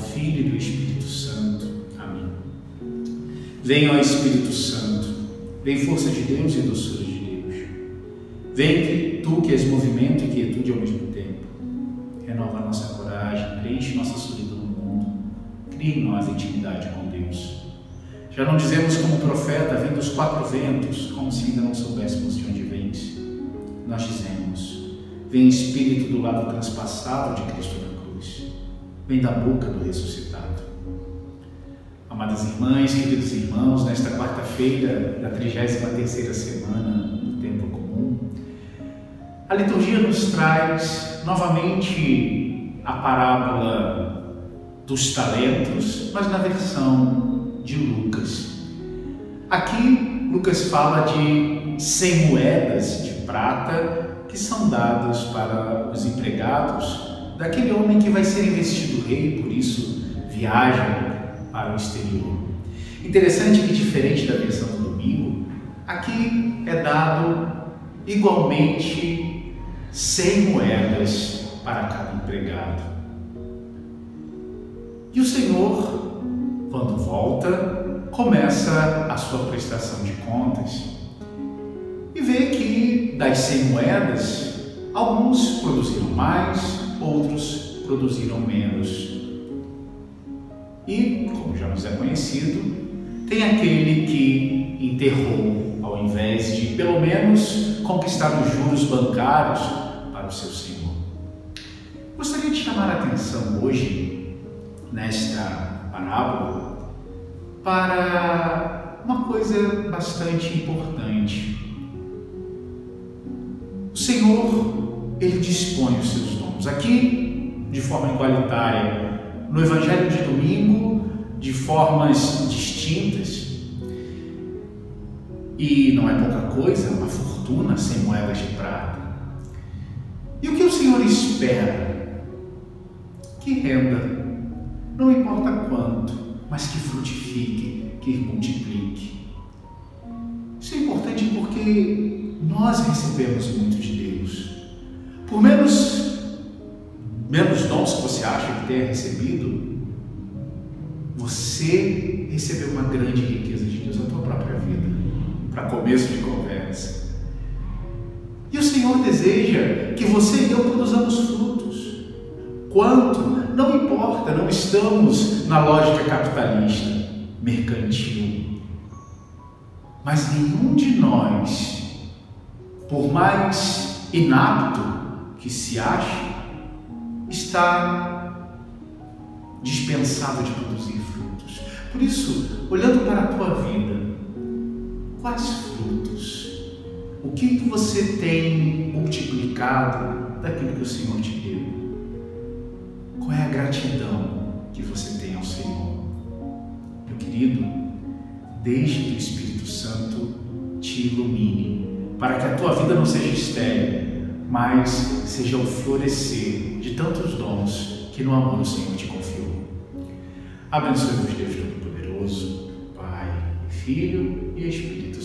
Filho e do Espírito Santo. Amém. Venha, ó Espírito Santo, vem força de Deus e doçura de Deus. Vem tu que és movimento e quietude ao mesmo tempo. Renova nossa coragem, preenche nossa solidão no mundo. Cria em nós intimidade com Deus. Já não dizemos como profeta, vem dos quatro ventos, como se ainda não soubéssemos de onde vens. Nós dizemos, vem Espírito do lado transpassado de Cristo. Vem da boca do ressuscitado. Amadas irmãs, queridos irmãos, nesta quarta-feira da 33ª semana do tempo comum, a liturgia nos traz novamente a parábola dos talentos, mas na versão de Lucas. Aqui, Lucas fala de 100 moedas de prata que são dadas para os empregados daquele homem que vai ser investido rei, por isso viaja para o exterior. Interessante que, diferente da versão do domingo, aqui é dado igualmente 100 moedas para cada empregado. E o Senhor quando volta, começa a sua prestação de contas e vê que das 100 moedas, alguns produziram mais, produziram menos. E, como já nos é conhecido, tem aquele que enterrou, ao invés de pelo menos conquistar os juros bancários para o seu senhor. Gostaria de chamar a atenção hoje, nesta parábola para uma coisa bastante importante. O Senhor, Ele dispõe os seus dons. Aqui, de forma igualitária, no Evangelho de domingo, de formas distintas. E não é pouca coisa, uma fortuna sem moedas de prata. E o que o Senhor espera? Que renda não importa quanto, mas que frutifique, que multiplique. Isso é importante porque nós recebemos muito de Deus. Por menos, menos dons que você acha que tenha recebido, você recebeu uma grande riqueza de Deus na tua própria vida, para começo de conversa. E o Senhor deseja que você e eu produzamos frutos. Quanto não importa, não estamos na lógica capitalista, mercantil. Mas nenhum de nós, por mais inapto que se ache, está dispensado de produzir frutos. Por isso, olhando para a tua vida, quais frutos? O que você tem multiplicado daquilo que o Senhor te deu? Qual é a gratidão que você tem ao Senhor? Meu querido, deixe que o Espírito Santo te ilumine, para que a tua vida não seja estéril, mas seja o florescer de tantos dons que no amor o Senhor te confiou. Abençoe-vos, Deus Todo-Poderoso, Pai, Filho e Espírito